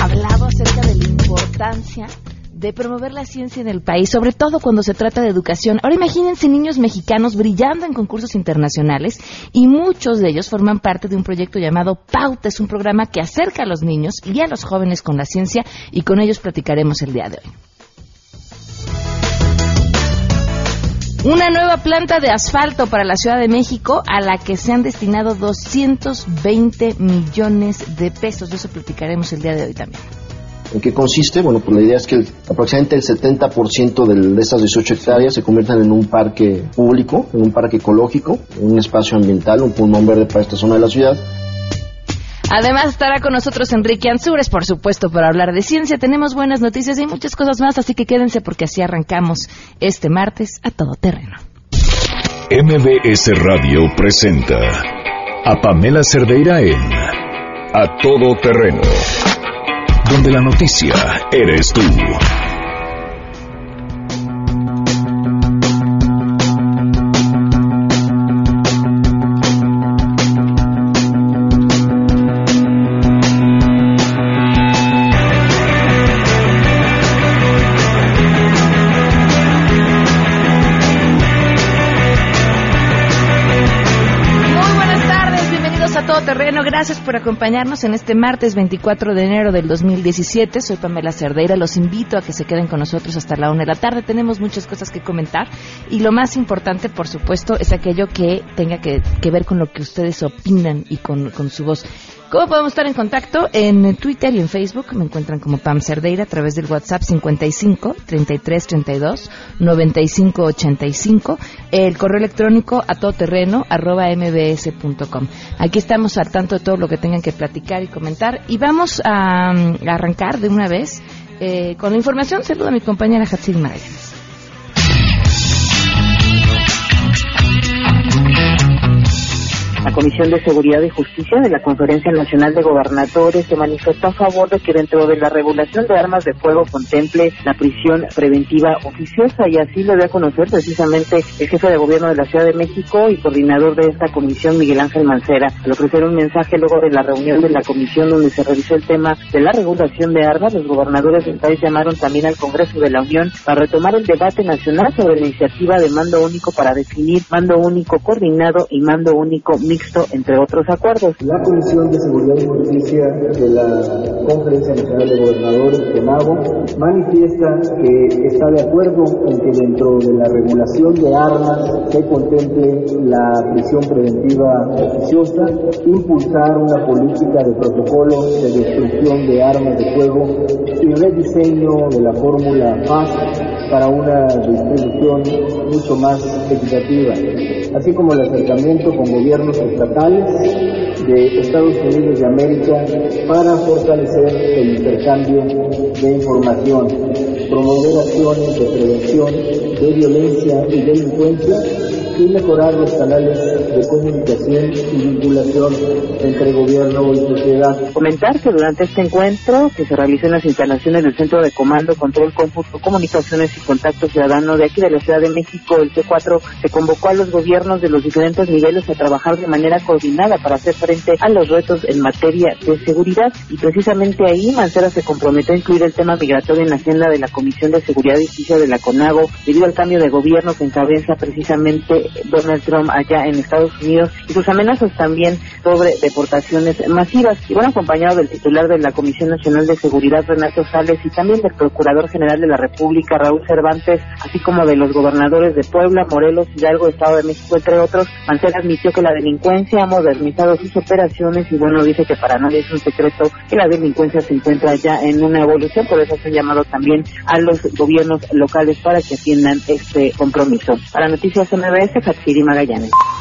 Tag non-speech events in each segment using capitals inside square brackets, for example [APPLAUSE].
hablado acerca de la importancia de promover la ciencia en el país, sobre todo cuando se trata de educación. Ahora imagínense niños mexicanos brillando en concursos internacionales y muchos de ellos forman parte de un proyecto llamado Pauta. Es un programa que acerca a los niños y a los jóvenes con la ciencia y con ellos platicaremos el día de hoy. Una nueva planta de asfalto para la Ciudad de México a la que se han destinado 220 millones de pesos. De eso platicaremos el día de hoy también. ¿En qué consiste? Bueno, pues la idea es que aproximadamente el 70% de estas 18 hectáreas se conviertan en un parque público, en un parque ecológico, un espacio ambiental, un pulmón verde para esta zona de la ciudad. Además estará con nosotros Enrique Ansures, por supuesto, para hablar de ciencia. Tenemos buenas noticias y muchas cosas más, así que quédense porque así arrancamos este martes a todo terreno. MBS Radio presenta a Pamela Cerdeira en A Todo Terreno donde la noticia eres tú. Gracias por acompañarnos en este martes 24 de enero del 2017. Soy Pamela Cerdeira. Los invito a que se queden con nosotros hasta la una de la tarde. Tenemos muchas cosas que comentar y lo más importante, por supuesto, es aquello que tenga que, ver con lo que ustedes opinan y con, con su voz. ¿Cómo podemos estar en contacto? En Twitter y en Facebook me encuentran como Pam Cerdeira a través del WhatsApp 55 33 32 95 85, el correo electrónico a todoterreno arroba mbs.com. Aquí estamos al tanto de todo lo que tengan que platicar y comentar y vamos a, arrancar de una vez eh, con la información. Saludo a mi compañera Hatsiri Magallanes. La Comisión de Seguridad y Justicia de la Conferencia Nacional de Gobernadores se manifestó a favor de que dentro de la regulación de armas de fuego contemple la prisión preventiva oficiosa y así lo dio a conocer precisamente el jefe de gobierno de la Ciudad de México y coordinador de esta comisión, Miguel Ángel Mancera, al ofrecer un mensaje luego de la reunión de la comisión donde se revisó el tema de la regulación de armas. Los gobernadores del país llamaron también al Congreso de la Unión para retomar el debate nacional sobre la iniciativa de mando único para definir mando único coordinado y mando único mixto, entre otros acuerdos. La Comisión de Seguridad y Justicia de la Conferencia Nacional de Gobernadores, CONAGO, manifiesta que está de acuerdo en que dentro de la regulación de armas se contemple la prisión preventiva oficiosa, impulsar una política de protocolo de destrucción de armas de fuego y rediseño de la fórmula PAS para una distribución mucho más equitativa, así como el acercamiento con gobiernos estatales de Estados Unidos de América para fortalecer el intercambio de información, promover acciones de prevención de violencia y delincuencia y mejorar los canales de comunicación y vinculación entre gobierno y sociedad. Comentar que durante este encuentro que se realizó en las instalaciones del Centro de Comando, Control, Cómputo, Comunicaciones y Contacto Ciudadano de aquí de la Ciudad de México, el C4, se convocó a los gobiernos de los diferentes niveles a trabajar de manera coordinada para hacer frente a los retos en materia de seguridad y precisamente ahí Mancera se comprometió a incluir el tema migratorio en la agenda de la Comisión de Seguridad y Justicia de la CONAGO debido al cambio de gobierno que encabeza precisamente Donald Trump allá en Estados Unidos y sus amenazas también sobre deportaciones masivas. Y bueno, acompañado del titular de la Comisión Nacional de Seguridad, Renato Sales, y también del Procurador General de la República, Raúl Cervantes, así como de los gobernadores de Puebla, Morelos, Hidalgo, Estado de México, entre otros, Mancera admitió que la delincuencia ha modernizado sus operaciones y bueno, dice que para nadie es un secreto que la delincuencia se encuentra ya en una evolución, por eso se ha llamado también a los gobiernos locales para que atiendan este compromiso. Para Noticias MBS,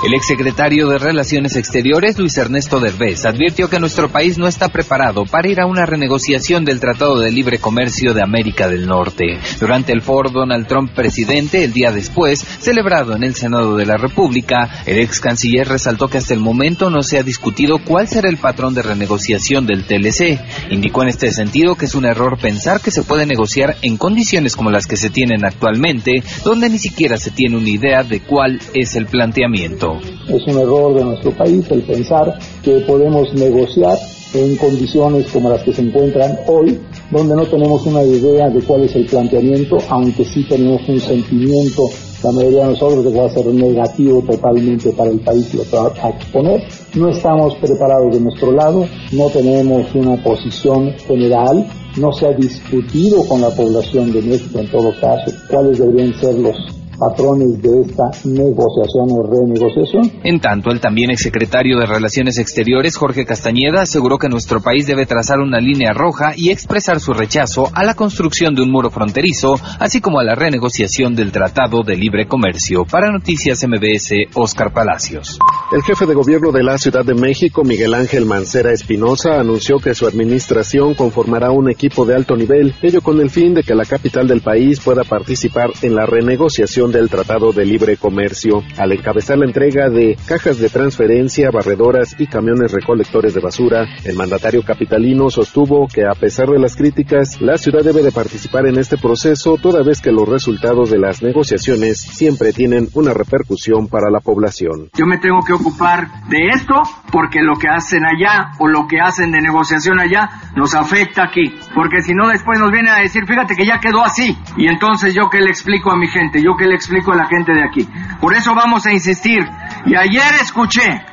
el exsecretario de Relaciones Exteriores, Luis Ernesto Derbez, advirtió que nuestro país no está preparado para ir a una renegociación del Tratado de Libre Comercio de América del Norte. Durante el foro Donald Trump presidente, el día después, celebrado en el Senado de la República, el ex canciller resaltó que hasta el momento no se ha discutido cuál será el patrón de renegociación del TLC. Indicó en este sentido que es un error pensar que se puede negociar en condiciones como las que se tienen actualmente, donde ni siquiera se tiene una idea de cuál es el planteamiento. Es un error de nuestro país el pensar que podemos negociar en condiciones como las que se encuentran hoy, donde no tenemos una idea de cuál es el planteamiento, aunque sí tenemos un sentimiento, la mayoría de nosotros, de que va a ser negativo totalmente para el país y lo va a exponer. No estamos preparados de nuestro lado, no tenemos una posición general, no se ha discutido con la población de México en todo caso cuáles deberían ser los patrones de esta negociación o renegociación. En tanto, el también exsecretario de Relaciones Exteriores, Jorge Castañeda, aseguró que nuestro país debe trazar una línea roja y expresar su rechazo a la construcción de un muro fronterizo, así como a la renegociación del Tratado de Libre Comercio. Para Noticias MBS, Oscar Palacios. El jefe de gobierno de la Ciudad de México, Miguel Ángel Mancera Espinosa, anunció que su administración conformará un equipo de alto nivel, ello con el fin de que la capital del país pueda participar en la renegociación del Tratado de Libre Comercio. Al encabezar la entrega de cajas de transferencia, barredoras y camiones recolectores de basura, el mandatario capitalino sostuvo que a pesar de las críticas, la ciudad debe de participar en este proceso toda vez que los resultados de las negociaciones siempre tienen una repercusión para la población. Yo me tengo que ocupar de esto porque lo que hacen allá o lo que hacen de negociación allá nos afecta aquí. Porque si no después nos vienen a decir, fíjate que ya quedó así. Y entonces yo que le explico a mi gente, yo que le explico a la gente de aquí. Por eso vamos a insistir. Y ayer escuché,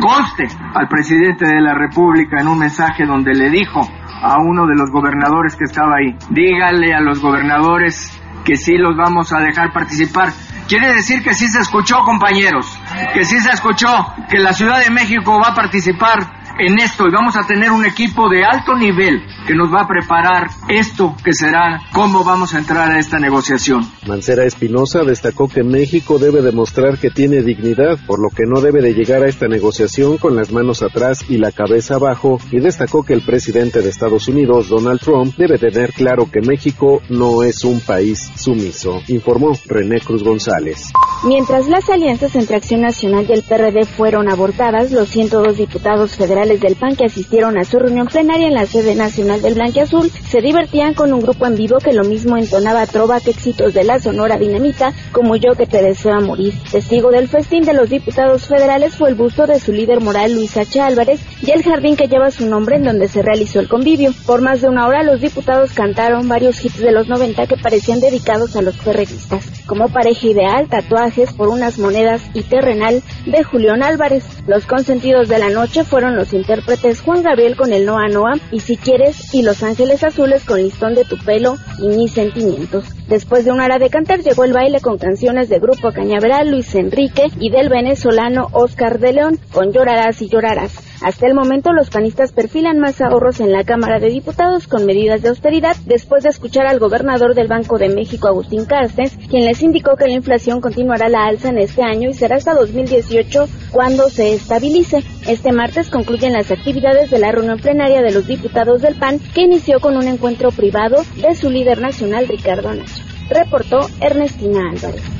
conste, al presidente de la República en un mensaje donde le dijo a uno de los gobernadores que estaba ahí, dígale a los gobernadores que sí los vamos a dejar participar. Quiere decir que sí se escuchó, compañeros, que sí se escuchó, que la Ciudad de México va a participar en esto y vamos a tener un equipo de alto nivel que nos va a preparar esto que será cómo vamos a entrar a esta negociación. Mancera Espinosa destacó que México debe demostrar que tiene dignidad, por lo que no debe de llegar a esta negociación con las manos atrás y la cabeza abajo, y destacó que el presidente de Estados Unidos, Donald Trump, debe tener claro que México no es un país sumiso, informó René Cruz González. Mientras las alianzas entre Acción Nacional y el PRD fueron abortadas, los 102 diputados federales del PAN que asistieron a su reunión plenaria en la sede nacional del Azul se divertían con un grupo en vivo que lo mismo entonaba trova que éxitos de la Sonora Dinamita como yo que te deseo morir. Testigo del festín de los diputados federales fue el busto de su líder moral Luis H. Álvarez y el jardín que lleva su nombre en donde se realizó el convivio. Por más de una hora los diputados cantaron varios hits de los 90 que parecían dedicados a los perredistas, como pareja ideal, tatuajes por unas monedas y terrenal de Julián Álvarez. Los consentidos de la noche fueron los intérpretes Juan Gabriel con el Noa Noa y Si Quieres y Los Ángeles Azules con Listón de tu pelo y Mis Sentimientos. Después de una hora de cantar llegó el baile con canciones de Grupo Cañaveral, Luis Enrique y del venezolano Oscar de León con Llorarás y Llorarás. Hasta el momento los panistas perfilan más ahorros en la Cámara de Diputados con medidas de austeridad después de escuchar al gobernador del Banco de México, Agustín Carstens, quien les indicó que la inflación continuará la alza en este año y será hasta 2018 cuando se estabilice. Este martes concluyen las actividades de la reunión plenaria de los diputados del PAN que inició con un encuentro privado de su líder nacional Ricardo Nacho. Reportó Ernestina Álvarez.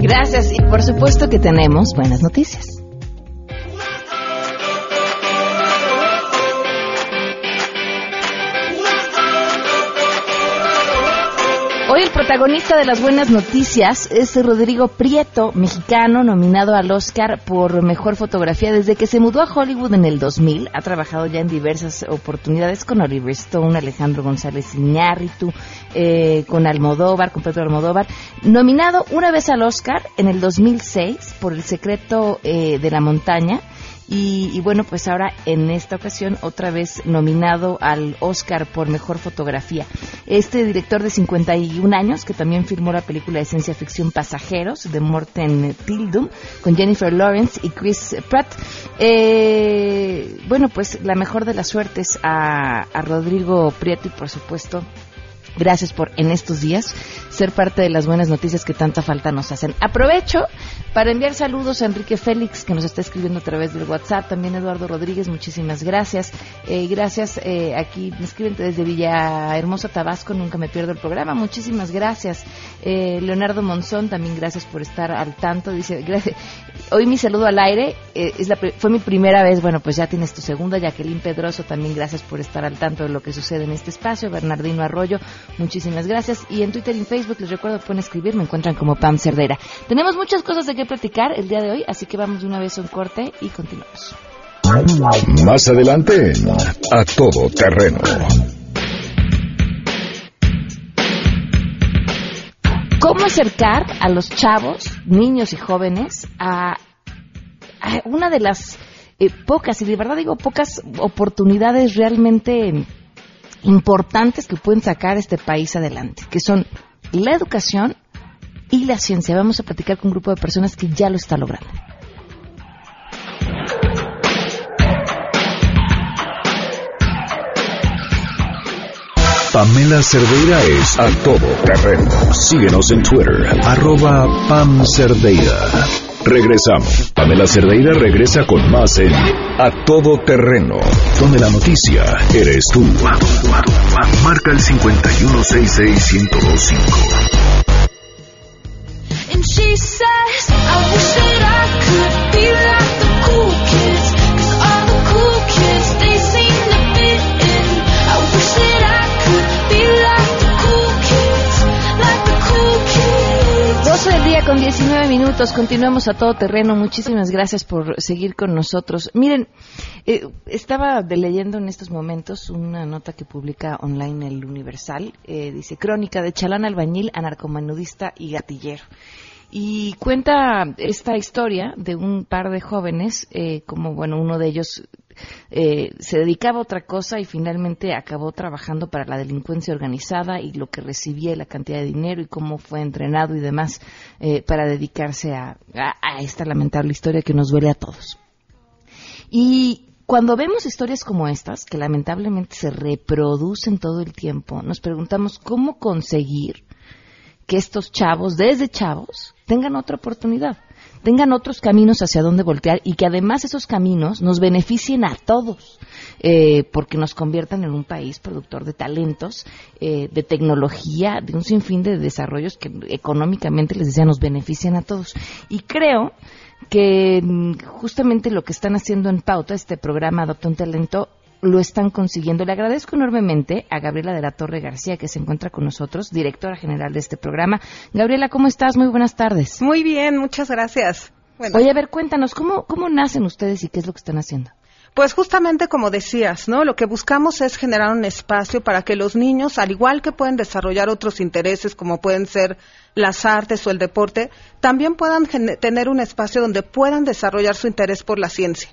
Gracias y por supuesto que tenemos buenas noticias. El protagonista de las buenas noticias es Rodrigo Prieto, mexicano, nominado al Oscar por Mejor Fotografía. Desde que se mudó a Hollywood en el 2000, ha trabajado ya en diversas oportunidades con Oliver Stone, Alejandro González Iñárritu, eh, con Almodóvar, con Pedro Almodóvar. Nominado una vez al Oscar en el 2006 por El Secreto eh, de la Montaña y, bueno, pues ahora en esta ocasión otra vez nominado al Oscar por Mejor Fotografía. Este director de 51 años, que también filmó la película de ciencia ficción Pasajeros de Morten Tildum, con Jennifer Lawrence y Chris Pratt. Eh, bueno, pues la mejor de las suertes a, a Rodrigo Prieto y por supuesto Gracias por en estos días ser parte de las buenas noticias que tanta falta nos hacen. Aprovecho para enviar saludos a Enrique Félix, que nos está escribiendo a través del WhatsApp, también Eduardo Rodríguez, muchísimas gracias. Eh, gracias, eh, aquí me escriben desde Villahermosa, Tabasco, nunca me pierdo el programa, muchísimas gracias. Eh, Leonardo Monzón, también gracias por estar al tanto, dice, [LAUGHS] gracias. Hoy mi saludo al aire, la, fue mi primera vez, bueno, pues ya tienes tu segunda, Jacqueline Pedroso, también gracias por estar al tanto de lo que sucede en este espacio, Bernardino Arroyo, Muchísimas gracias. Y en Twitter y en Facebook les recuerdo pueden escribir, me encuentran como Pam Cerdera. Tenemos muchas cosas de qué platicar el día de hoy, así que vamos de una vez a un corte y continuamos. Más adelante A Todo Terreno. ¿Cómo acercar a los chavos, niños y jóvenes a, a una de las eh, pocas, y de verdad digo pocas oportunidades realmente importantes que pueden sacar este país adelante, que son la educación y la ciencia. Vamos a platicar con un grupo de personas que ya lo está logrando. Pamela Cerdeira es a todo terreno. Síguenos en Twitter, arroba Pam Cerdeira. Regresamos. Pamela Cerdeira regresa con más en A Todo Terreno, donde la noticia eres tú. Marca el 5166125. And con 19 minutos. Continuamos a todo terreno. Muchísimas gracias por seguir con nosotros. Miren, eh, estaba leyendo en estos momentos una nota que publica online el Universal. Eh, dice Crónica de Chalán Albañil, anarcomanudista y gatillero. Y cuenta esta historia de un par de jóvenes, eh, como bueno, uno de ellos eh, se dedicaba a otra cosa y finalmente acabó trabajando para la delincuencia organizada y lo que recibía y la cantidad de dinero y cómo fue entrenado y demás eh, para dedicarse a, a- a esta lamentable historia que nos duele a todos. Y cuando vemos historias como estas, que lamentablemente se reproducen todo el tiempo, nos preguntamos cómo conseguir que estos chavos, desde chavos, tengan otra oportunidad, tengan otros caminos hacia dónde voltear y que además esos caminos nos beneficien a todos, eh, porque nos conviertan en un país productor de talentos, eh, de tecnología, de un sinfín de desarrollos que económicamente, les decía, nos benefician a todos. Y creo que mm, justamente lo que están haciendo en Pauta, este programa Adopta un Talento, lo están consiguiendo. Le agradezco enormemente a Gabriela de la Torre García, que se encuentra con nosotros, directora general de este programa. Gabriela, ¿cómo estás? Muy buenas tardes. Muy bien, muchas gracias. Bueno, Oye, a ver, cuéntanos, ¿cómo, ¿cómo nacen ustedes y qué es lo que están haciendo? pues justamente como decías, ¿no? Lo que buscamos es generar un espacio para que los niños, al igual que pueden desarrollar otros intereses como pueden ser las artes o el deporte, también puedan tener un espacio donde puedan desarrollar su interés por la ciencia.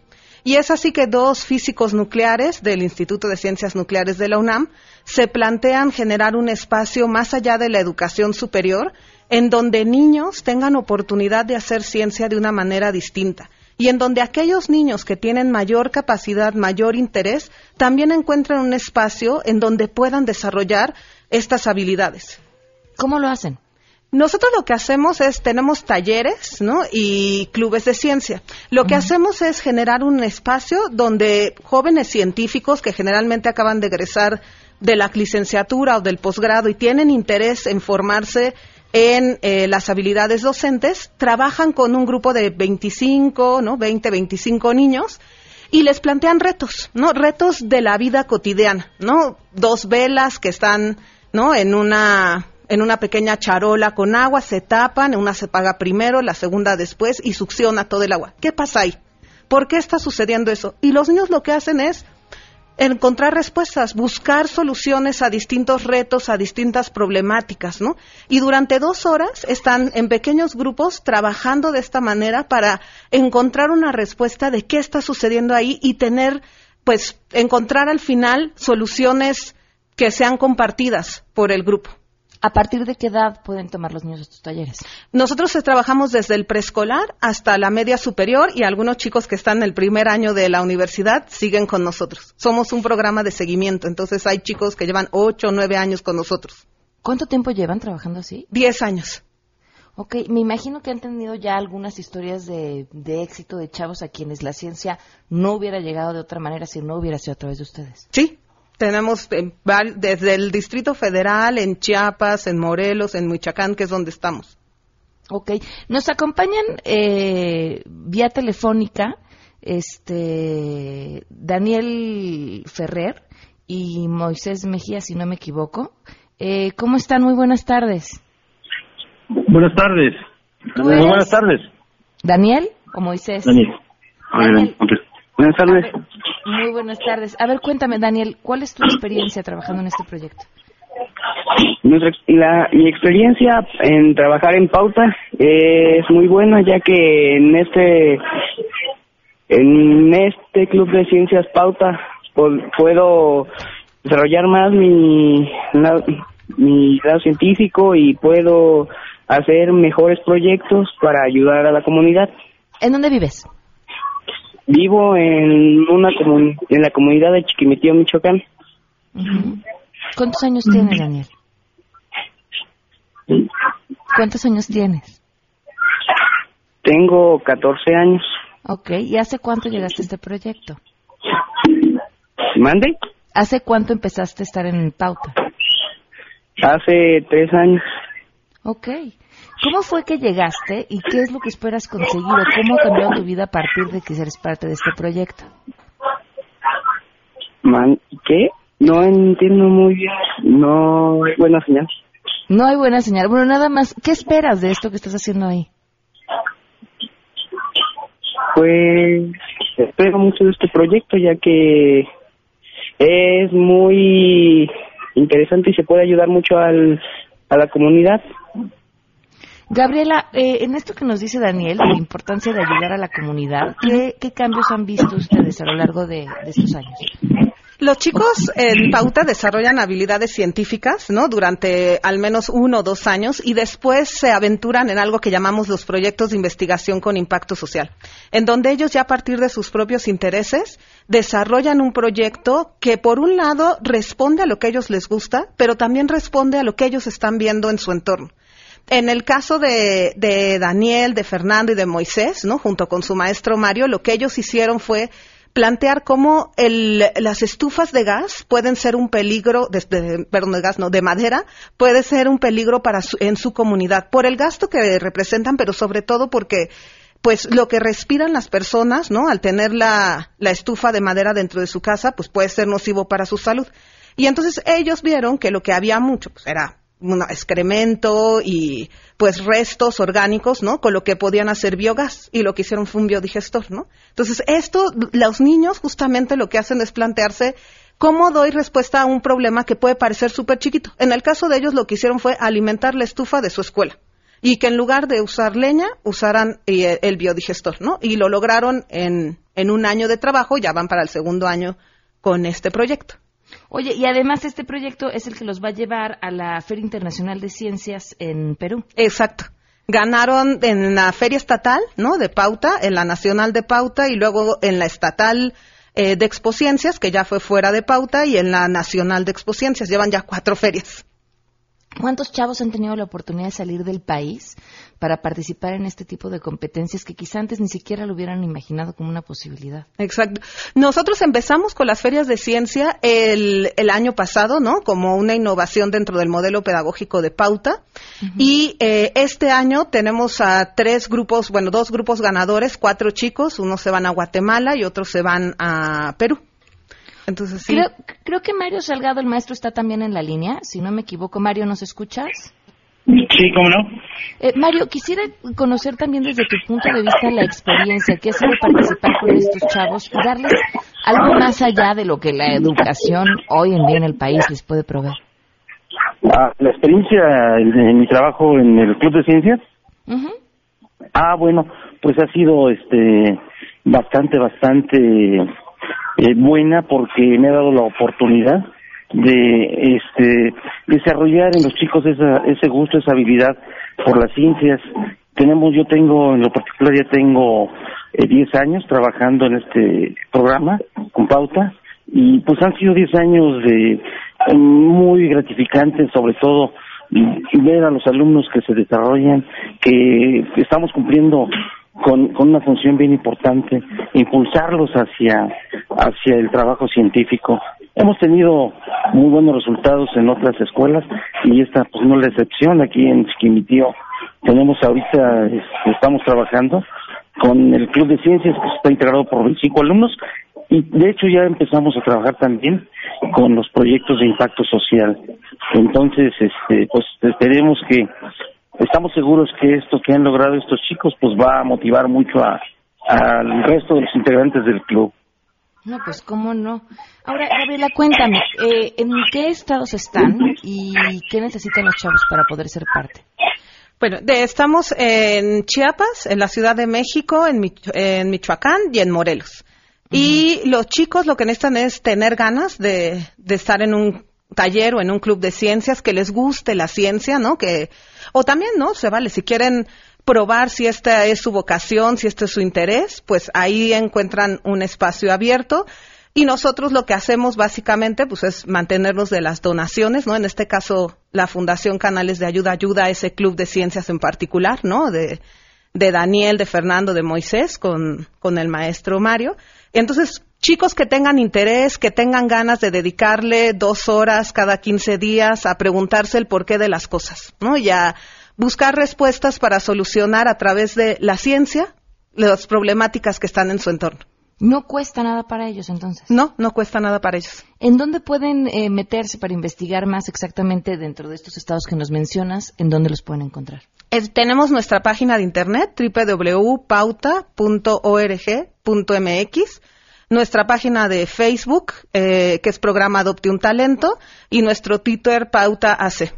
Y es así que dos físicos nucleares del Instituto de Ciencias Nucleares de la UNAM se plantean generar un espacio más allá de la educación superior en donde niños tengan oportunidad de hacer ciencia de una manera distinta y en donde aquellos niños que tienen mayor capacidad, mayor interés, también encuentren un espacio en donde puedan desarrollar estas habilidades. ¿Cómo lo hacen? Nosotros lo que hacemos es, tenemos talleres ¿no? y clubes de ciencia. Lo que hacemos es generar un espacio donde jóvenes científicos que generalmente acaban de egresar de la licenciatura o del posgrado y tienen interés en formarse en eh, las habilidades docentes, trabajan con un grupo de 25, ¿no? 20, 25 niños y les plantean retos, ¿no? Retos de la vida cotidiana, ¿no? Dos velas que están, ¿no? En una en una pequeña charola con agua, se tapan, una se paga primero, la segunda después y succiona todo el agua. ¿Qué pasa ahí? ¿Por qué está sucediendo eso? Y los niños lo que hacen es encontrar respuestas, buscar soluciones a distintos retos, a distintas problemáticas, ¿no? Y durante dos horas están en pequeños grupos trabajando de esta manera para encontrar una respuesta de qué está sucediendo ahí y tener, pues, encontrar al final soluciones que sean compartidas por el grupo. ¿A partir de qué edad pueden tomar los niños estos talleres? Nosotros eh, trabajamos desde el preescolar hasta la media superior y algunos chicos que están en el primer año de la universidad siguen con nosotros. Somos un programa de seguimiento, entonces hay chicos que llevan ocho o nueve años con nosotros. ¿Cuánto tiempo llevan trabajando así? Diez años. Ok, me imagino que han tenido ya algunas historias de, de éxito de chavos a quienes la ciencia no hubiera llegado de otra manera si no hubiera sido a través de ustedes. Sí, tenemos eh, desde el Distrito Federal, en Chiapas, en Morelos, en Michoacán, que es donde estamos. Ok, nos acompañan eh, vía telefónica este Daniel Ferrer y Moisés Mejía, si no me equivoco. Eh, ¿Cómo están? Muy buenas tardes. Buenas tardes. ¿Tú Muy buenas tardes. ¿Daniel o Moisés? Daniel. A ver, Daniel. Buenas tardes. Ver, muy buenas tardes. A ver, cuéntame, Daniel, ¿cuál es tu experiencia trabajando en este proyecto? Nuestra ex- la, mi experiencia en trabajar en pauta es muy buena ya que en este en este club de ciencias pauta pu- puedo desarrollar más mi la- mi grado científico y puedo hacer mejores proyectos para ayudar a la comunidad. ¿En dónde vives? Vivo en una comun- en la comunidad de Chiquimetío, Michoacán. ¿Cuántos años tienes, Daniel? ¿Cuántos años tienes? Tengo 14 años. Ok, ¿y hace cuánto llegaste a este proyecto? ¿Mande? ¿Hace cuánto empezaste a estar en pauta? Hace tres años. Ok. ¿Cómo fue que llegaste y qué es lo que esperas conseguir o cómo ha cambiado tu vida a partir de que eres parte de este proyecto? Man, ¿Qué? No entiendo muy bien. No es buena señal. No hay buena señal. Bueno, nada más, ¿qué esperas de esto que estás haciendo ahí? Pues espero mucho de este proyecto ya que es muy interesante y se puede ayudar mucho al, a la comunidad. Gabriela, eh, en esto que nos dice Daniel, la importancia de ayudar a la comunidad, ¿qué, qué cambios han visto ustedes a lo largo de, de estos años? Los chicos en pauta desarrollan habilidades científicas, ¿no? Durante al menos uno o dos años y después se aventuran en algo que llamamos los proyectos de investigación con impacto social, en donde ellos ya a partir de sus propios intereses desarrollan un proyecto que por un lado responde a lo que a ellos les gusta, pero también responde a lo que ellos están viendo en su entorno. En el caso de, de Daniel, de Fernando y de Moisés, ¿no? Junto con su maestro Mario, lo que ellos hicieron fue plantear cómo el- las estufas de gas pueden ser un peligro, de, perdón, de gas, no, de madera, puede ser un peligro para su- en su comunidad, por el gasto que representan, pero sobre todo porque pues lo que respiran las personas, ¿no? Al tener la, la estufa de madera dentro de su casa, pues puede ser nocivo para su salud. Y entonces ellos vieron que lo que había mucho, pues era un excremento y pues restos orgánicos, ¿no? Con lo que podían hacer biogás y lo que hicieron fue un biodigestor, ¿no? Entonces esto, los niños justamente lo que hacen es plantearse cómo doy respuesta a un problema que puede parecer súper chiquito. En el caso de ellos lo que hicieron fue alimentar la estufa de su escuela y que en lugar de usar leña usaran eh, el biodigestor, ¿no? Y lo lograron en, en un año de trabajo, ya van para el segundo año con este proyecto. Oye, y además este proyecto es el que los va a llevar a la Feria Internacional de Ciencias en Perú. Exacto. Ganaron en la feria estatal, ¿no? De Pauta, en la nacional de Pauta y luego en la estatal eh, de Expociencias, que ya fue fuera de Pauta, y en la nacional de Expociencias. Llevan ya cuatro ferias. ¿Cuántos chavos han tenido la oportunidad de salir del país para participar en este tipo de competencias que quizá antes ni siquiera lo hubieran imaginado como una posibilidad? Exacto. Nosotros empezamos con las ferias de ciencia el, el año pasado, ¿no? Como una innovación dentro del modelo pedagógico de pauta. Y eh, este año tenemos a tres grupos, bueno, dos grupos ganadores, cuatro chicos, unos se van a Guatemala y otros se van a Perú. Entonces, sí. Creo, creo que Mario Salgado, el maestro, está también en la línea. Si no me equivoco, Mario, ¿nos escuchas? Sí, cómo no. Eh, Mario, quisiera conocer también desde tu punto de vista la experiencia que ha sido participar con estos chavos y darles algo más allá de lo que la educación hoy en día en el país les puede proveer. Ah, la experiencia en, mi trabajo en el Club de Ciencias. Ujú. Ah, bueno, pues ha sido este bastante, bastante eh, buena porque me ha dado la oportunidad de este desarrollar en los chicos esa, ese gusto, esa habilidad por las ciencias. Tenemos, yo tengo, en lo particular ya tengo eh, 10 años trabajando en este programa con pauta y pues han sido 10 años de eh, muy gratificantes, sobre todo ver a los alumnos que se desarrollan, que estamos cumpliendo con, con una función bien importante, impulsarlos hacia, hacia el trabajo científico. Hemos tenido muy buenos resultados en otras escuelas y esta pues no es la excepción. Aquí en Chiquimitío tenemos ahorita, es- estamos trabajando con el Club de Ciencias que está integrado por 25 alumnos y de hecho ya empezamos a trabajar también con los proyectos de impacto social. Entonces, este, pues esperemos que, estamos seguros que esto que han logrado estos chicos, pues va a motivar mucho a al resto de los integrantes del club. No, pues cómo no. Ahora, Gabriela, cuéntame, eh, ¿en qué estados están y qué necesitan los chavos para poder ser parte? Bueno, de- estamos en Chiapas, en la Ciudad de México, en, Mich- en Michoacán y en Morelos. Y los chicos lo que necesitan es tener ganas de, de estar en un taller o en un club de ciencias, que les guste la ciencia, ¿no? Que, o también, ¿no? Se vale, si quieren probar si esta es su vocación, si este es su interés, pues ahí encuentran un espacio abierto. Y nosotros lo que hacemos básicamente pues es mantenernos de las donaciones, ¿no? En este caso la Fundación Canales de Ayuda ayuda a ese club de ciencias en particular, ¿no? De, de Daniel, de Fernando, de Moisés con, con el maestro Mario. Entonces, chicos que tengan interés, que tengan ganas de dedicarle dos horas cada 15 días a preguntarse el porqué de las cosas, ¿no? Y a buscar respuestas para solucionar a través de la ciencia las problemáticas que están en su entorno. No cuesta nada para ellos, entonces. No, no cuesta nada para ellos. ¿En dónde pueden eh, meterse para investigar más exactamente dentro de estos estados que nos mencionas? ¿En dónde los pueden encontrar? Es- tenemos nuestra página de internet www.pauta.org.mx, nuestra página de Facebook, eh, que es programa Adopte un Talento, y nuestro Twitter Pauta AC.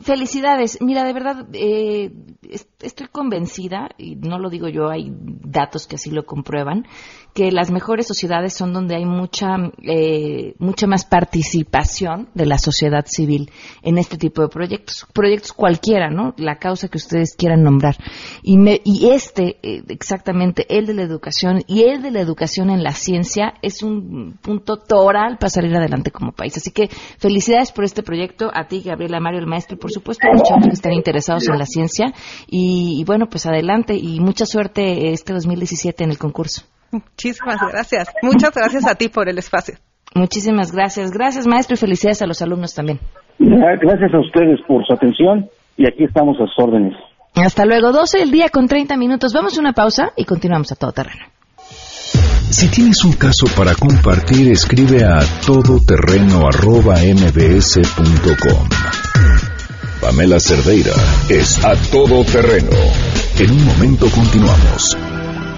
Felicidades. Mira, de verdad, eh, est- estoy convencida, y no lo digo yo, hay datos que así lo comprueban, que las mejores sociedades son donde hay mucha, eh, mucha más participación de la sociedad civil en este tipo de proyectos. Proyectos cualquiera, ¿no? La causa que ustedes quieran nombrar. Y, me- y este, eh, exactamente, el de la educación y el de la educación en la ciencia es un punto toral para salir adelante como país. Así que felicidades por este proyecto, a ti, Gabriela Mario, el maestro, por supuesto chavos que están interesados en la ciencia. Y, y bueno, pues adelante y mucha suerte este 2017 en el concurso. Muchísimas gracias. Muchas gracias a ti por el espacio. Muchísimas gracias. Gracias, maestro, y felicidades a los alumnos también. Gra- Gracias a ustedes por su atención y aquí estamos a sus órdenes. Hasta luego, 12 del día con 30 minutos. Vamos a una pausa y continuamos a todo terreno. Si tienes un caso para compartir, escribe a todoterreno.mbs.com. Pamela Cerdeira es a todo terreno. En un momento continuamos.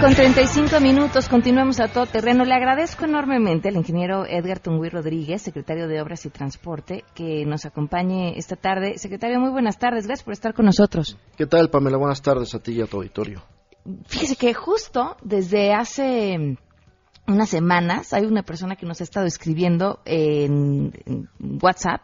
Con 35 minutos, continuamos a todo terreno. Le agradezco enormemente al ingeniero Edgar Tungui Rodríguez, secretario de Obras y Transporte, que nos acompañe esta tarde. Secretario, muy buenas tardes, gracias por estar con nosotros. ¿Qué tal, Pamela? Buenas tardes a ti y a tu auditorio. Fíjese que justo desde hace mm, unas semanas hay una persona que nos ha estado escribiendo en, en WhatsApp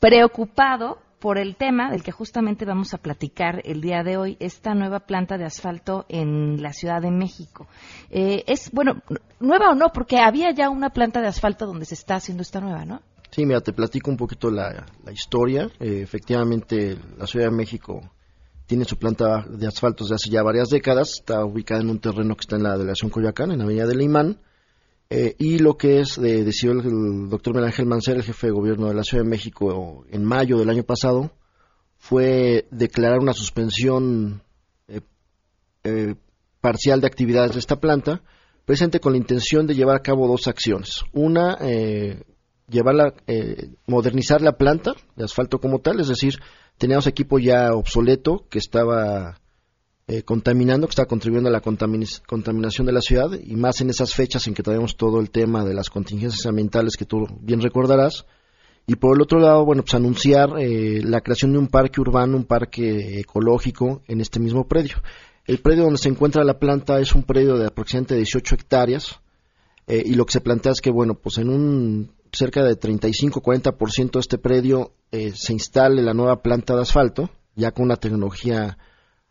preocupado por el tema del que justamente vamos a platicar el día de hoy, esta nueva planta de asfalto en la Ciudad de México. Eh, es, bueno, nueva o no, porque había ya una planta de asfalto donde se está haciendo esta nueva, ¿no? Sí, mira, te platico un poquito la, historia. Eh, efectivamente, la Ciudad de México tiene su planta de asfalto desde hace ya varias décadas. Está ubicada en un terreno que está en la delegación Coyoacán, en la Avenida del Imán. Eh, y lo que es, de, decidió el, doctor Miguel Ángel Mancera, el jefe de gobierno de la Ciudad de México, en mayo del año pasado, fue declarar una suspensión eh, eh, parcial de actividades de esta planta, precisamente con la intención de llevar a cabo dos acciones. Una, eh, llevarla, eh, modernizar la planta de asfalto como tal, es decir, teníamos equipo ya obsoleto que estaba eh, contaminando, que estaba contribuyendo a la contamin- contaminación de la ciudad, y más en esas fechas en que traemos todo el tema de las contingencias ambientales que tú bien recordarás. Y por el otro lado, bueno, pues anunciar eh, la creación de un parque urbano, un parque ecológico en este mismo predio. El predio donde se encuentra la planta es un predio de aproximadamente 18 hectáreas, eh, y lo que se plantea es que, bueno, pues en un cerca de 35-40% de este predio eh, se instale la nueva planta de asfalto, ya con una tecnología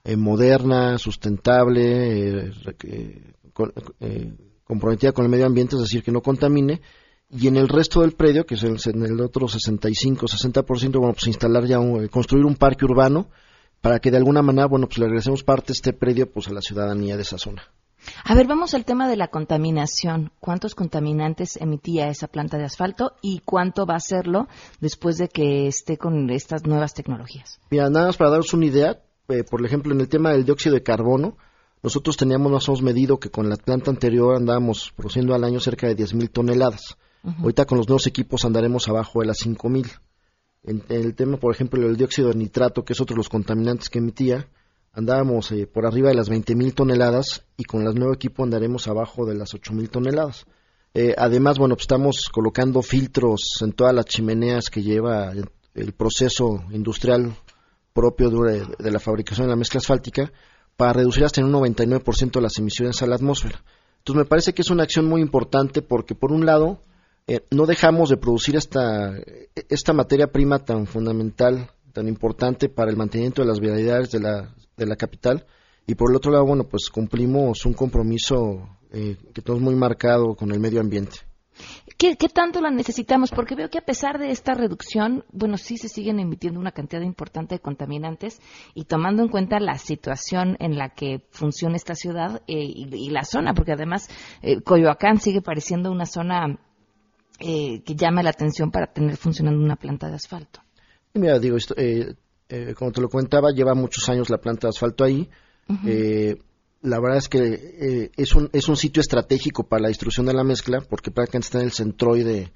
eh, moderna, sustentable, eh, eh, con- eh, comprometida con el medio ambiente, es decir, que no contamine, y en el resto del predio, que es el- en el otro 65-60%, bueno, pues instalar ya, un- eh, construir un parque urbano para que de alguna manera, bueno, pues le regresemos parte de este predio pues a la ciudadanía de esa zona. A ver, vamos al tema de la contaminación. ¿Cuántos contaminantes emitía esa planta de asfalto y cuánto va a hacerlo después de que esté con estas nuevas tecnologías? Mira, nada más para daros una idea, eh, por ejemplo, en el tema del dióxido de carbono, nosotros teníamos o menos medido que con la planta anterior andábamos produciendo al año cerca de 10.000 toneladas. Ujú. Ahorita con los nuevos equipos andaremos abajo de las 5.000. En, en el tema, por ejemplo, del dióxido de nitrato, que es otro de los contaminantes que emitía, andábamos eh, por arriba de las 20.000 toneladas y con el nuevo equipo andaremos abajo de las 8.000 toneladas. Eh, además, bueno, pues estamos colocando filtros en todas las chimeneas que lleva el, el proceso industrial propio de, de la fabricación de la mezcla asfáltica para reducir hasta en un 99% las emisiones a la atmósfera. Entonces me parece que es una acción muy importante porque por un lado eh, no dejamos de producir esta, esta materia prima tan fundamental, tan importante para el mantenimiento de las vialidades de la, de la capital y por el otro lado, bueno, pues cumplimos un compromiso eh, que tenemos muy marcado con el medio ambiente. ¿Qué, qué tanto la necesitamos? Porque veo que a pesar de esta reducción, bueno, sí se siguen emitiendo una cantidad importante de contaminantes y tomando en cuenta la situación en la que funciona esta ciudad eh, y, y la zona, porque además eh, Coyoacán sigue pareciendo una zona eh, que llama la atención para tener funcionando una planta de asfalto. Y mira, digo, esto, eh, eh, como te lo comentaba, lleva muchos años la planta de asfalto ahí. Eh, la verdad es que eh, es, un, es un sitio estratégico para la distribución de la mezcla porque prácticamente está en el centroide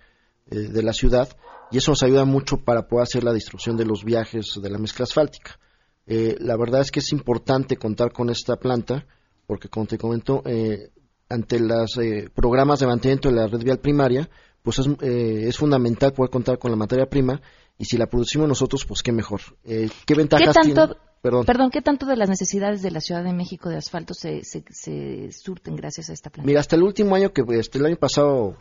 eh, de la ciudad y eso nos ayuda mucho para poder hacer la distribución de los viajes de la mezcla asfáltica. Eh, la verdad es que es importante contar con esta planta porque, como te comento, eh, ante los programas de mantenimiento de la red vial primaria, pues es, eh, es fundamental poder contar con la materia prima y si la producimos nosotros, pues qué mejor. Eh, ¿Qué ventajas ¿Qué tanto, tiene? Perdón. perdón, ¿qué tanto de las necesidades de la Ciudad de México de asfalto se, se, se surten gracias a esta planta? Mira, hasta el último año que, este, el año pasado,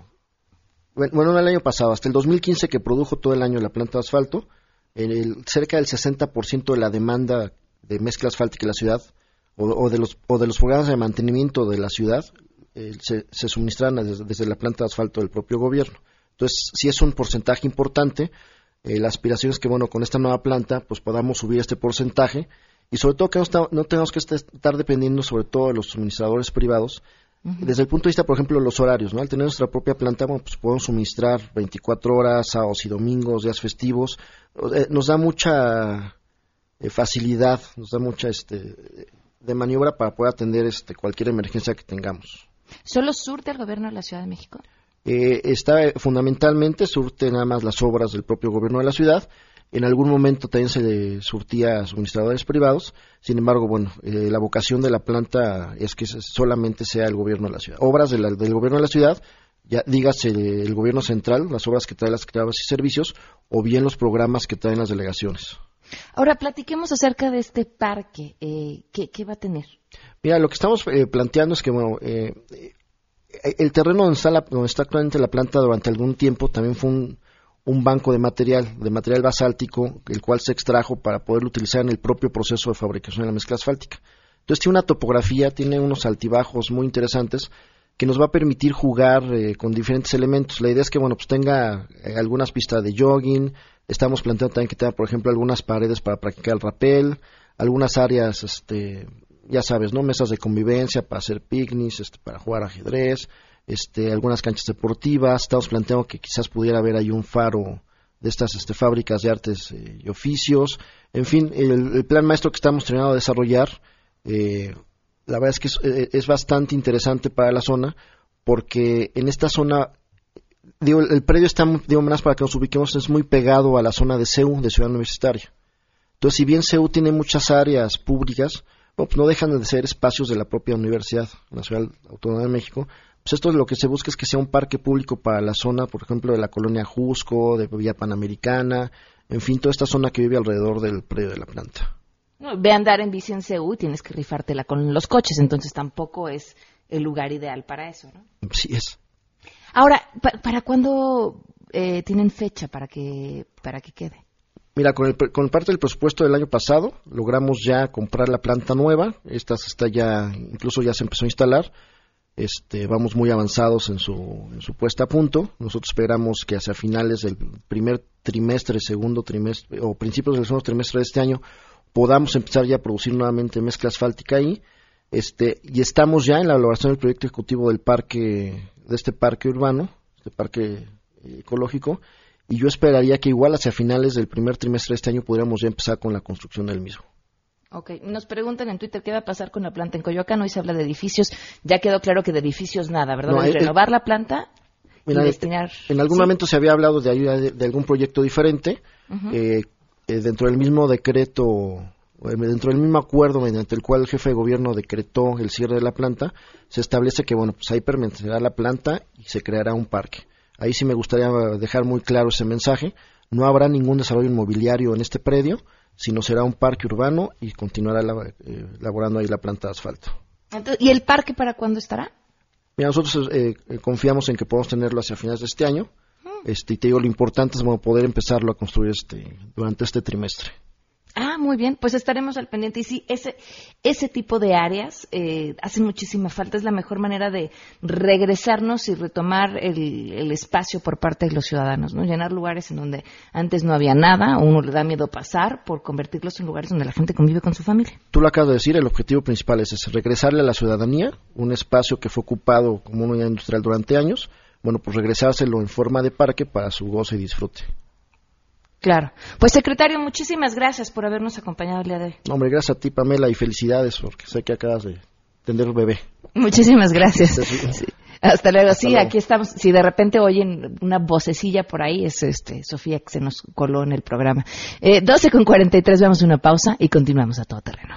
bueno, no el año pasado, hasta el 2015 que produjo todo el año la planta de asfalto, en el, cerca del 60% de la demanda de mezcla asfáltica en la ciudad o, o de los, o de los programas de mantenimiento de la ciudad eh, se, se suministran desde, desde la planta de asfalto del propio gobierno. Entonces, sí es un porcentaje importante. Eh, la aspiración es que, bueno, con esta nueva planta, pues podamos subir este porcentaje y sobre todo que no, está- no tengamos que estar dependiendo sobre todo de los suministradores privados. Desde el punto de vista, por ejemplo, de los horarios, ¿no? Al tener nuestra propia planta, bueno, pues podemos suministrar 24 horas, sábados y domingos, días festivos. Eh, nos da mucha eh, facilidad, nos da mucha este, de maniobra para poder atender este, cualquier emergencia que tengamos. ¿Solo surte el gobierno de la Ciudad de México? Eh, está eh, fundamentalmente surte nada más las obras del propio gobierno de la ciudad. En algún momento también se surtía a suministradores privados. Sin embargo, bueno, eh, la vocación de la planta es que solamente sea el gobierno de la ciudad. Obras de la- del gobierno de la ciudad, ya dígase el gobierno central, las obras que trae las secretarías y servicios, o bien los programas que traen las delegaciones. Ahora, platiquemos acerca de este parque. Eh, ¿qué, qué va a tener? Mira, lo que estamos eh, planteando es que, bueno, eh, el terreno donde está, la- donde está actualmente la planta durante algún tiempo también fue un, un banco de material, de material basáltico, el cual se extrajo para poderlo utilizar en el propio proceso de fabricación de la mezcla asfáltica. Entonces tiene una topografía, tiene unos altibajos muy interesantes que nos va a permitir jugar eh, con diferentes elementos. La idea es que, bueno, pues tenga eh, algunas pistas de jogging, estamos planteando también que tenga, por ejemplo, algunas paredes para practicar el rappel, algunas áreas, este, ya sabes, ¿no? Mesas de convivencia para hacer picnics, este, para jugar ajedrez, este, algunas canchas deportivas. Estamos planteando que quizás pudiera haber ahí un faro de estas este, fábricas de artes eh, y oficios. En fin, el, plan maestro que estamos tratando de desarrollar, eh, la verdad es que es, eh, es bastante interesante para la zona, porque en esta zona digo, el, predio está, digo, más para que nos ubiquemos, es muy pegado a la zona de CEU, de Ciudad Universitaria. Entonces, si bien CEU tiene muchas áreas públicas, pues no dejan de ser espacios de la propia universidad, la Ciudad Autónoma de México. Pues esto es lo que se busca es que sea un parque público para la zona, por ejemplo, de la colonia Jusco, de Villa Panamericana, en fin, toda esta zona que vive alrededor del predio de la planta. No, ve a andar en bici en CEU y tienes que rifártela con los coches, entonces tampoco es el lugar ideal para eso, ¿no? Sí es. Ahora, pa- ¿para cuándo eh, tienen fecha para que, para que quede? Mira, con, el, con parte del presupuesto del año pasado logramos ya comprar la planta nueva. Esta está ya, incluso ya se empezó a instalar. Este, vamos muy avanzados en su, en su puesta a punto. Nosotros esperamos que hacia finales del primer trimestre, segundo trimestre o principios del segundo trimestre de este año podamos empezar ya a producir nuevamente mezcla asfáltica ahí. Este, y estamos ya en la elaboración del proyecto ejecutivo del parque, de este parque urbano, este parque eh, ecológico, y yo esperaría que igual hacia finales del primer trimestre de este año podríamos ya empezar con la construcción del mismo. Ok, nos preguntan en Twitter qué va a pasar con la planta en Coyoacán. Hoy se habla de edificios. Ya quedó claro que de edificios nada, ¿verdad? No, Es eh, renovar la planta Mira, y destinar. En algún Sí. momento se había hablado de ayuda de, de algún proyecto diferente. Eh, eh, dentro del mismo decreto, eh, dentro del mismo acuerdo mediante el cual el jefe de gobierno decretó el cierre de la planta, se establece que, bueno, pues ahí permanecerá la planta y se creará un parque. Ahí sí me gustaría dejar muy claro ese mensaje. No habrá ningún desarrollo inmobiliario en este predio, sino será un parque urbano y continuará la- eh, ahí la planta de asfalto. Entonces, ¿Y el parque para cuándo estará? Mira, nosotros eh, eh, confiamos en que podemos tenerlo hacia finales de este año. Mm. Este, y te digo, lo importante es bueno, poder empezarlo a construir este, durante este trimestre. Ah, muy bien, pues estaremos al pendiente. Y sí, ese, ese tipo de áreas eh, hacen muchísima falta. Es la mejor manera de regresarnos y retomar el, el espacio por parte de los ciudadanos, ¿no? Llenar lugares en donde antes no había nada, a uno le da miedo pasar, por convertirlos en lugares donde la gente convive con su familia. Tú lo acabas de decir, el objetivo principal es regresarle a la ciudadanía un espacio que fue ocupado como una unidad industrial durante años, bueno, pues regresárselo en forma de parque para su goce y disfrute. Claro. Pues secretario, muchísimas gracias por habernos acompañado el día de hoy. No, Hombre, gracias a ti, Pamela, y felicidades porque sé que acabas de tener un bebé. Muchísimas gracias. Sí. Hasta luego. Sí, luego. aquí estamos. Si de repente oyen una vocecilla por ahí, es este Sofía que se nos coló en el programa. Eh, 12 con 43, vamos a una pausa y continuamos a todo terreno.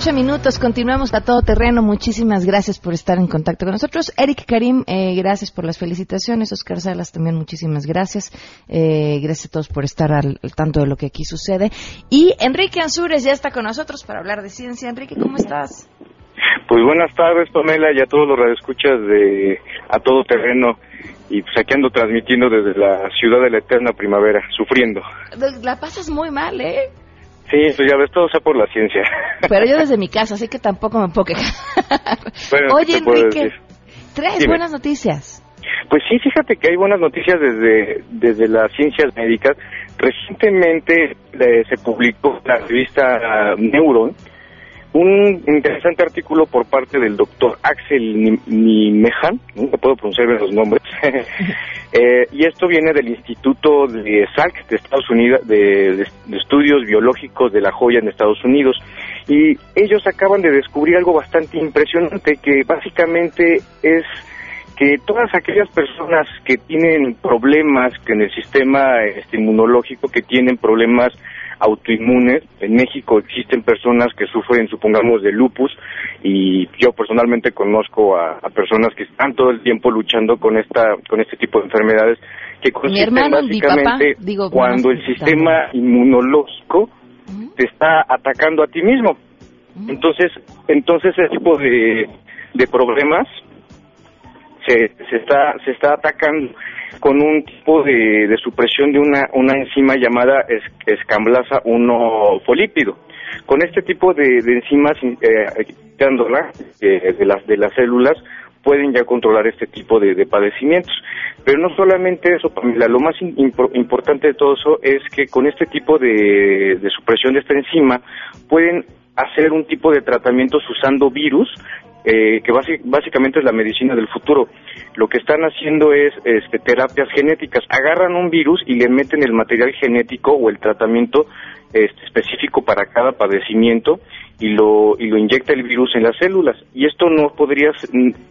48 minutos. Continuamos a todo terreno. Muchísimas gracias por estar en contacto con nosotros. Eric Karim, eh, gracias por las felicitaciones. Oscar Salas también muchísimas gracias. Eh, gracias a todos por estar al, al tanto de lo que aquí sucede. Y Enrique Ansures ya está con nosotros para hablar de ciencia. Enrique, ¿cómo estás? Pues buenas tardes, Pamela, y a todos los radioescuchas de A Todo Terreno. Y pues aquí ando transmitiendo desde la ciudad de la eterna primavera, sufriendo. La pasas muy mal, ¿eh? Sí, pues ya ves, todo sea por la ciencia. [LAUGHS] Pero yo desde mi casa, así que tampoco me puedo quejar. [LAUGHS] Bueno, ¿qué Oye, Enrique, Dime. buenas noticias. Pues sí, fíjate que hay buenas noticias desde, desde las ciencias médicas. Recientemente eh, se publicó la revista Neuron un interesante artículo por parte del doctor Axel Ni- Nimehan, no puedo pronunciar bien los nombres, [LAUGHS] Eh, y esto viene del Instituto de Salk de Estados Unidos, de, de- de Estudios Biológicos de La Joya en Estados Unidos. Y ellos acaban de descubrir algo bastante impresionante, que básicamente es que todas aquellas personas que tienen problemas que en el sistema este, inmunológico, que tienen problemas autoinmunes, en México existen personas que sufren, supongamos, de lupus, y yo personalmente conozco a, a personas que están todo el tiempo luchando con esta, con este tipo de enfermedades, que consisten papá, básicamente digo, cuando el sistema inmunológico te está atacando a ti mismo. Entonces, entonces ese tipo de, de problemas se, se está se está atacando con un tipo de, de supresión de una, una enzima llamada es, escamblasa 1 folípido. Con este tipo de, enzimas, eh, quitándola eh, de, las, de las células, pueden ya controlar este tipo de, de padecimientos. Pero no solamente eso, Pamela, lo más importante de todo eso es que con este tipo de, de supresión de esta enzima pueden hacer un tipo de tratamientos usando virus, eh, que básicamente es la medicina del futuro. Lo que están haciendo es este, terapias genéticas. Agarran un virus y le meten el material genético o el tratamiento este, específico para cada padecimiento y lo y lo inyecta el virus en las células. Y esto no podría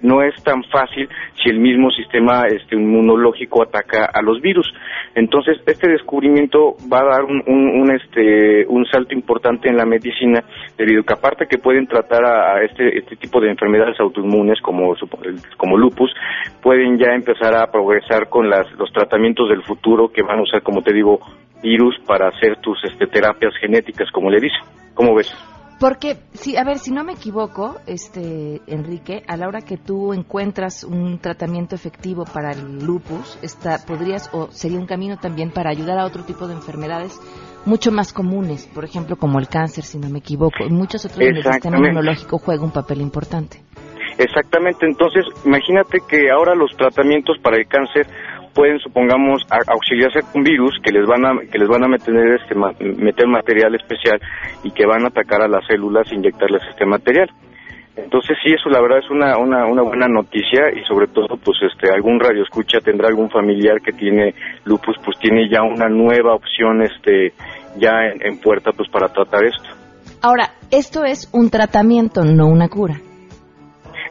no es tan fácil si el mismo sistema este inmunológico ataca a los virus. Entonces este descubrimiento va a dar un, un, este un salto importante en la medicina debido a que aparte que pueden tratar a, este este tipo de enfermedades autoinmunes como como lupus pueden ya empezar a progresar con las los tratamientos del futuro que van a usar como te digo virus para hacer tus este terapias genéticas como le dicen. ¿cómo ves? Porque, si, a ver, si no me equivoco, este, Enrique, a la hora que tú encuentras un tratamiento efectivo para el lupus, está, podrías, o sería un camino también para ayudar a otro tipo de enfermedades mucho más comunes, por ejemplo, como el cáncer, si no me equivoco, y muchos otros donde el sistema inmunológico juega un papel importante. Exactamente, entonces imagínate que ahora los tratamientos para el cáncer pueden supongamos auxiliarse con virus que les van a que les van a meter este meter material especial y que van a atacar a las células e inyectarles este material. Entonces sí, eso la verdad es una, una, una buena noticia y sobre todo pues este algún radio escucha tendrá algún familiar que tiene lupus pues tiene ya una nueva opción este ya en, en puerta pues para tratar esto. Ahora, esto es un tratamiento, no una cura.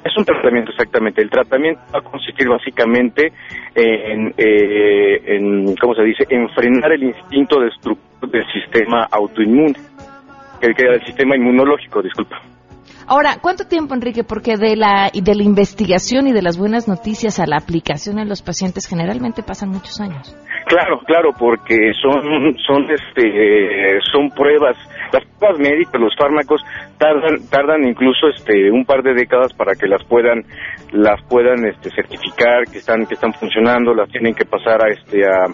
Es un tratamiento exactamente. El tratamiento va a consistir básicamente en, eh, en ¿cómo se dice? En frenar el instinto destructor del sistema autoinmune, que el sistema inmunológico, disculpa. Ahora, ¿cuánto tiempo, Enrique? Porque de la, de la investigación y de las buenas noticias a la aplicación en los pacientes generalmente pasan muchos años. Claro, claro, porque son son este son pruebas, las pruebas médicas, los fármacos tardan tardan incluso este un par de décadas para que las puedan las puedan este certificar que están que están funcionando, las tienen que pasar a este a,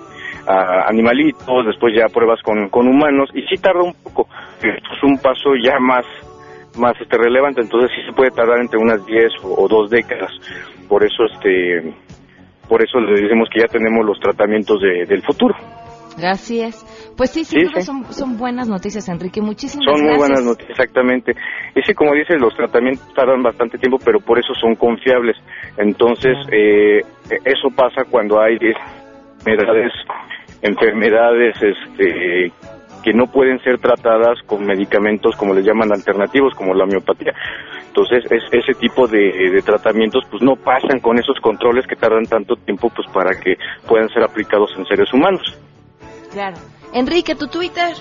a animalitos, después ya pruebas con con humanos y sí tarda un poco, es un paso ya más más este relevante, entonces sí se puede tardar entre unas 10 o, o dos décadas. Por eso este por eso le decimos que ya tenemos los tratamientos de- del futuro. Es. Pues sí, sin Sí, duda sí. Son, son buenas noticias, Enrique. Muchísimas Son muy gracias. buenas noticias, exactamente. Y sí, como dices, los tratamientos tardan bastante tiempo, pero por eso son confiables. Entonces, eh, eso pasa cuando hay enfermedades, enfermedades este, que no pueden ser tratadas con medicamentos, como les llaman, alternativos, como la homeopatía. Entonces, es, ese tipo de, de tratamientos pues no pasan con esos controles que tardan tanto tiempo pues para que puedan ser aplicados en seres humanos. Claro. Enrique, tu Twitter.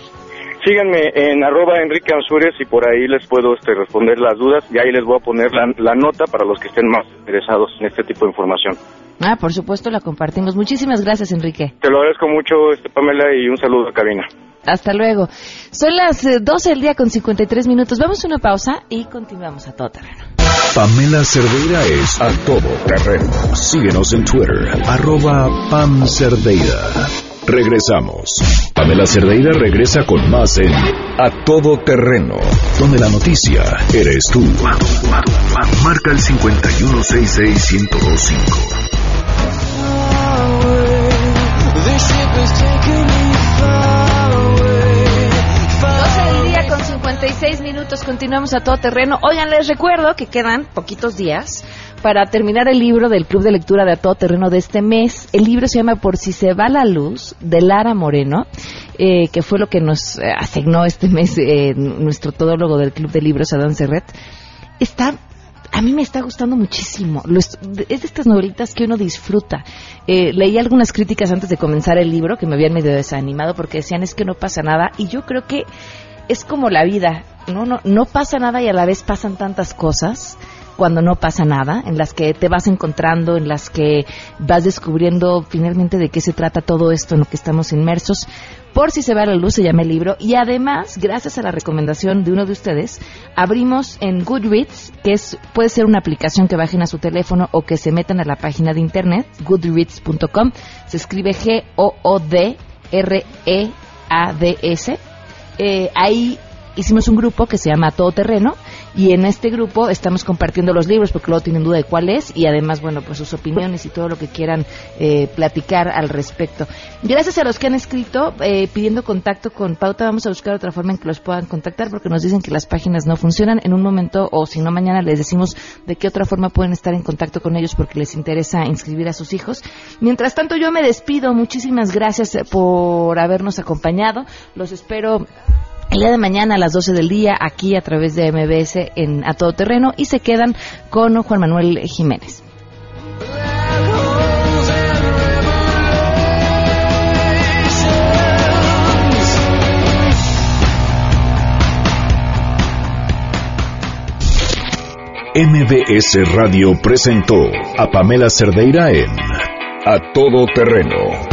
Síganme en arroba Enrique y por ahí les puedo este, responder las dudas y ahí les voy a poner la, la nota para los que estén más interesados en este tipo de información. Ah, por supuesto, la compartimos. Muchísimas gracias, Enrique. Te lo agradezco mucho, este, Pamela, y un saludo a cabina. Hasta luego. Son las eh, 12 del día con 53 minutos. Vamos a una pausa y continuamos a todo terreno. Pamela Cerdeira es a todo terreno. Síguenos en Twitter, arroba Pam Cerdeira. Regresamos. Pamela Cerdeira regresa con más en A Todo Terreno, donde la noticia eres tú. Marca el 5166125. 36 minutos, continuamos a todo terreno. Oigan, les recuerdo que quedan poquitos días para terminar el libro del Club de Lectura de A Todo Terreno de este mes. El libro se llama Por si se va la luz, de Lara Moreno, eh, que fue lo que nos eh, asignó este mes eh, nuestro todólogo del Club de Libros, Adán Serret. Está a mí me está gustando muchísimo. es de estas novelitas que uno disfruta. Eh, leí algunas críticas antes de comenzar el libro que me habían medio desanimado porque decían es que no pasa nada. Y yo creo que es como la vida, ¿no? No, no pasa nada y a la vez pasan tantas cosas cuando no pasa nada, en las que te vas encontrando, en las que vas descubriendo finalmente de qué se trata todo esto en lo que estamos inmersos. Por si se va la luz, se llama el libro. Y además, gracias a la recomendación de uno de ustedes, abrimos en Goodreads, que es, puede ser una aplicación que bajen a su teléfono o que se metan a la página de internet, goodreads.com. Se escribe G-O-O-D-R-E-A-D-S. Eh, ahí hicimos un grupo que se llama Todo Terreno y en este grupo estamos compartiendo los libros porque luego tienen duda de cuál es y además, bueno, pues sus opiniones y todo lo que quieran eh, platicar al respecto. Gracias a los que han escrito eh, pidiendo contacto con Pauta, vamos a buscar otra forma en que los puedan contactar porque nos dicen que las páginas no funcionan. En un momento o si no mañana les decimos de qué otra forma pueden estar en contacto con ellos porque les interesa inscribir a sus hijos. Mientras tanto yo me despido, muchísimas gracias por habernos acompañado. Los espero el día de mañana a las 12 del día aquí a través de MBS en A Todo Terreno y se quedan con Juan Manuel Jiménez. MBS Radio presentó a Pamela Cerdeira en A Todo Terreno.